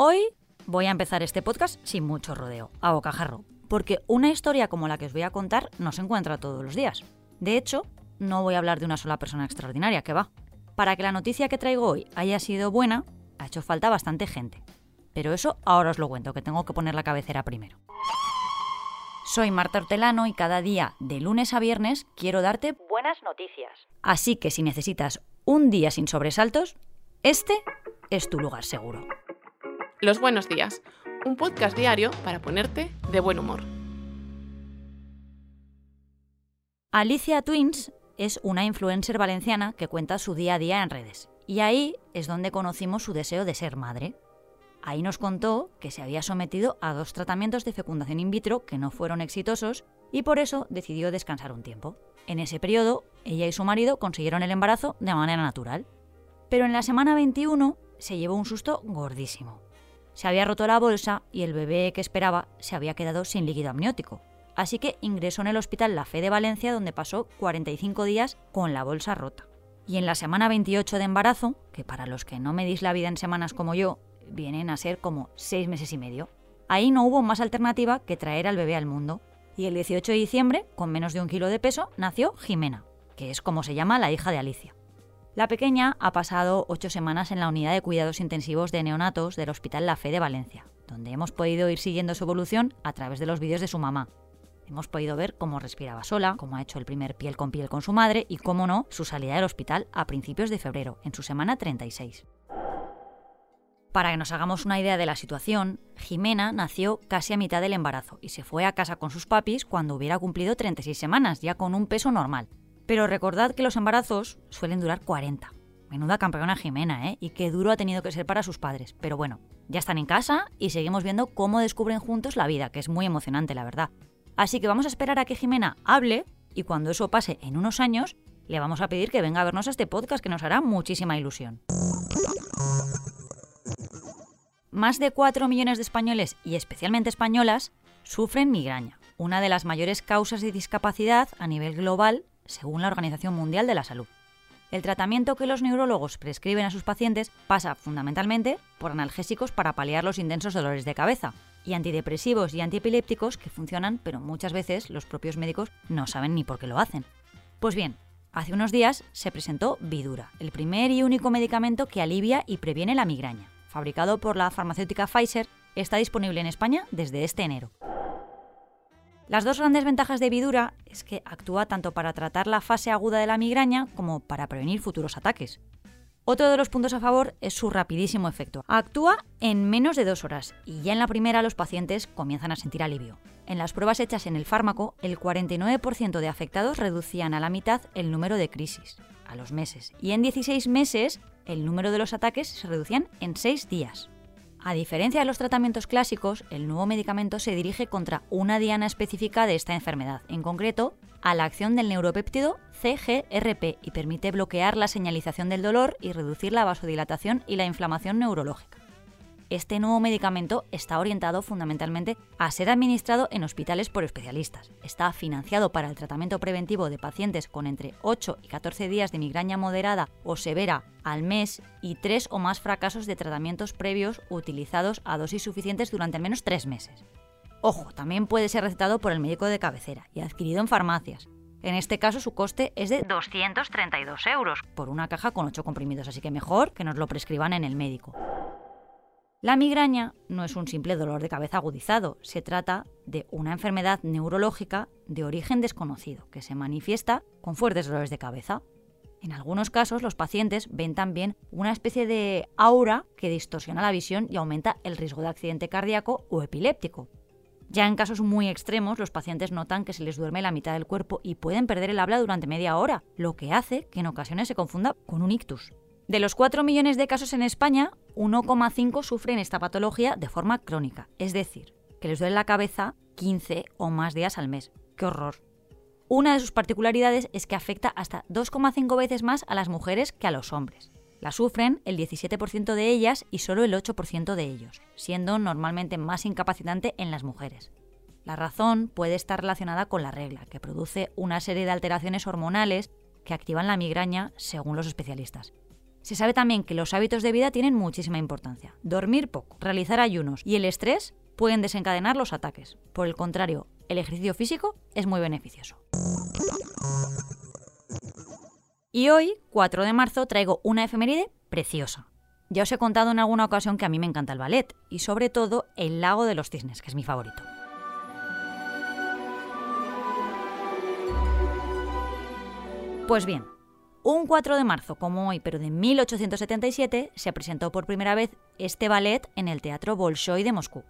Hoy voy a empezar este podcast sin mucho rodeo, a bocajarro, porque una historia como la que os voy a contar no se encuentra todos los días. De hecho, no voy a hablar de una sola persona extraordinaria, que va. Para que la noticia que traigo hoy haya sido buena, ha hecho falta bastante gente. Pero eso ahora os lo cuento, que tengo que poner la cabecera primero. Soy Marta Hortelano y cada día, de lunes a viernes, quiero darte buenas noticias. Así que si necesitas un día sin sobresaltos, este es tu lugar seguro. Los buenos días, un podcast diario para ponerte de buen humor. Alicia Twins es una influencer valenciana que cuenta su día a día en redes. Y ahí es donde conocimos su deseo de ser madre. Ahí nos contó que se había sometido a dos tratamientos de fecundación in vitro que no fueron exitosos y por eso decidió descansar un tiempo. En ese periodo, ella y su marido consiguieron el embarazo de manera natural. Pero en la semana 21 se llevó un susto gordísimo. Se había roto la bolsa y el bebé que esperaba se había quedado sin líquido amniótico. Así que ingresó en el hospital La Fe de Valencia donde pasó 45 días con la bolsa rota. Y en la semana 28 de embarazo, que para los que no medís la vida en semanas como yo, vienen a ser como seis meses y medio. Ahí no hubo más alternativa que traer al bebé al mundo. Y el 18 de diciembre, con menos de un kilo de peso, nació Jimena, que es como se llama la hija de Alicia. La pequeña ha pasado ocho semanas en la unidad de cuidados intensivos de neonatos del Hospital La Fe de Valencia, donde hemos podido ir siguiendo su evolución a través de los vídeos de su mamá. Hemos podido ver cómo respiraba sola, cómo ha hecho el primer piel con piel con su madre y, cómo no, su salida del hospital a principios de febrero, en su semana 36. Para que nos hagamos una idea de la situación, Jimena nació casi a mitad del embarazo y se fue a casa con sus papis cuando hubiera cumplido 36 semanas, ya con un peso normal. Pero recordad que los embarazos suelen durar 40. Menuda campeona Jimena, ¿eh? Y qué duro ha tenido que ser para sus padres. Pero bueno, ya están en casa y seguimos viendo cómo descubren juntos la vida, que es muy emocionante, la verdad. Así que vamos a esperar a que Jimena hable y cuando eso pase en unos años, le vamos a pedir que venga a vernos a este podcast que nos hará muchísima ilusión. Más de 4 millones de españoles y especialmente españolas sufren migraña, una de las mayores causas de discapacidad a nivel global según la Organización Mundial de la Salud. El tratamiento que los neurólogos prescriben a sus pacientes pasa fundamentalmente por analgésicos para paliar los intensos dolores de cabeza y antidepresivos y antiepilépticos que funcionan, pero muchas veces los propios médicos no saben ni por qué lo hacen. Pues bien, hace unos días se presentó Vidura, el primer y único medicamento que alivia y previene la migraña fabricado por la farmacéutica Pfizer, está disponible en España desde este enero. Las dos grandes ventajas de Vidura es que actúa tanto para tratar la fase aguda de la migraña como para prevenir futuros ataques. Otro de los puntos a favor es su rapidísimo efecto. Actúa en menos de dos horas y ya en la primera los pacientes comienzan a sentir alivio. En las pruebas hechas en el fármaco, el 49% de afectados reducían a la mitad el número de crisis, a los meses, y en 16 meses el número de los ataques se reducían en 6 días. A diferencia de los tratamientos clásicos, el nuevo medicamento se dirige contra una diana específica de esta enfermedad, en concreto a la acción del neuropéptido CGRP y permite bloquear la señalización del dolor y reducir la vasodilatación y la inflamación neurológica este nuevo medicamento está orientado fundamentalmente a ser administrado en hospitales por especialistas. Está financiado para el tratamiento preventivo de pacientes con entre 8 y 14 días de migraña moderada o severa al mes y 3 o más fracasos de tratamientos previos utilizados a dosis suficientes durante al menos 3 meses. Ojo, también puede ser recetado por el médico de cabecera y adquirido en farmacias. En este caso su coste es de 232 euros por una caja con 8 comprimidos, así que mejor que nos lo prescriban en el médico. La migraña no es un simple dolor de cabeza agudizado, se trata de una enfermedad neurológica de origen desconocido que se manifiesta con fuertes dolores de cabeza. En algunos casos los pacientes ven también una especie de aura que distorsiona la visión y aumenta el riesgo de accidente cardíaco o epiléptico. Ya en casos muy extremos, los pacientes notan que se les duerme la mitad del cuerpo y pueden perder el habla durante media hora, lo que hace que en ocasiones se confunda con un ictus. De los 4 millones de casos en España, 1,5 sufren esta patología de forma crónica, es decir, que les duele la cabeza 15 o más días al mes. ¡Qué horror! Una de sus particularidades es que afecta hasta 2,5 veces más a las mujeres que a los hombres. La sufren el 17% de ellas y solo el 8% de ellos, siendo normalmente más incapacitante en las mujeres. La razón puede estar relacionada con la regla, que produce una serie de alteraciones hormonales que activan la migraña según los especialistas. Se sabe también que los hábitos de vida tienen muchísima importancia. Dormir poco, realizar ayunos y el estrés pueden desencadenar los ataques. Por el contrario, el ejercicio físico es muy beneficioso. Y hoy, 4 de marzo, traigo una efeméride preciosa. Ya os he contado en alguna ocasión que a mí me encanta el ballet y sobre todo el lago de los cisnes, que es mi favorito. Pues bien, un 4 de marzo como hoy, pero de 1877, se presentó por primera vez este ballet en el Teatro Bolshoi de Moscú.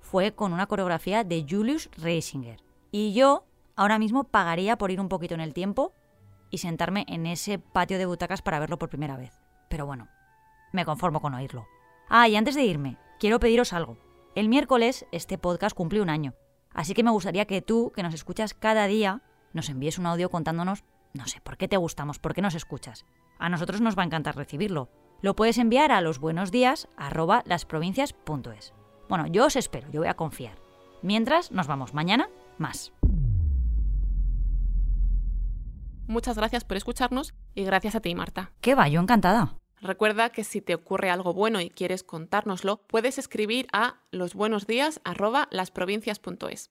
Fue con una coreografía de Julius Reisinger. Y yo ahora mismo pagaría por ir un poquito en el tiempo y sentarme en ese patio de butacas para verlo por primera vez. Pero bueno, me conformo con oírlo. Ah, y antes de irme, quiero pediros algo. El miércoles este podcast cumple un año, así que me gustaría que tú, que nos escuchas cada día, nos envíes un audio contándonos, no sé, por qué te gustamos, por qué nos escuchas. A nosotros nos va a encantar recibirlo. Lo puedes enviar a los buenos días lasprovincias.es. Bueno, yo os espero, yo voy a confiar. Mientras, nos vamos mañana más. Muchas gracias por escucharnos y gracias a ti, Marta. ¿Qué va? Yo encantada. Recuerda que si te ocurre algo bueno y quieres contárnoslo, puedes escribir a losbuenosdías@lasprovincias.es.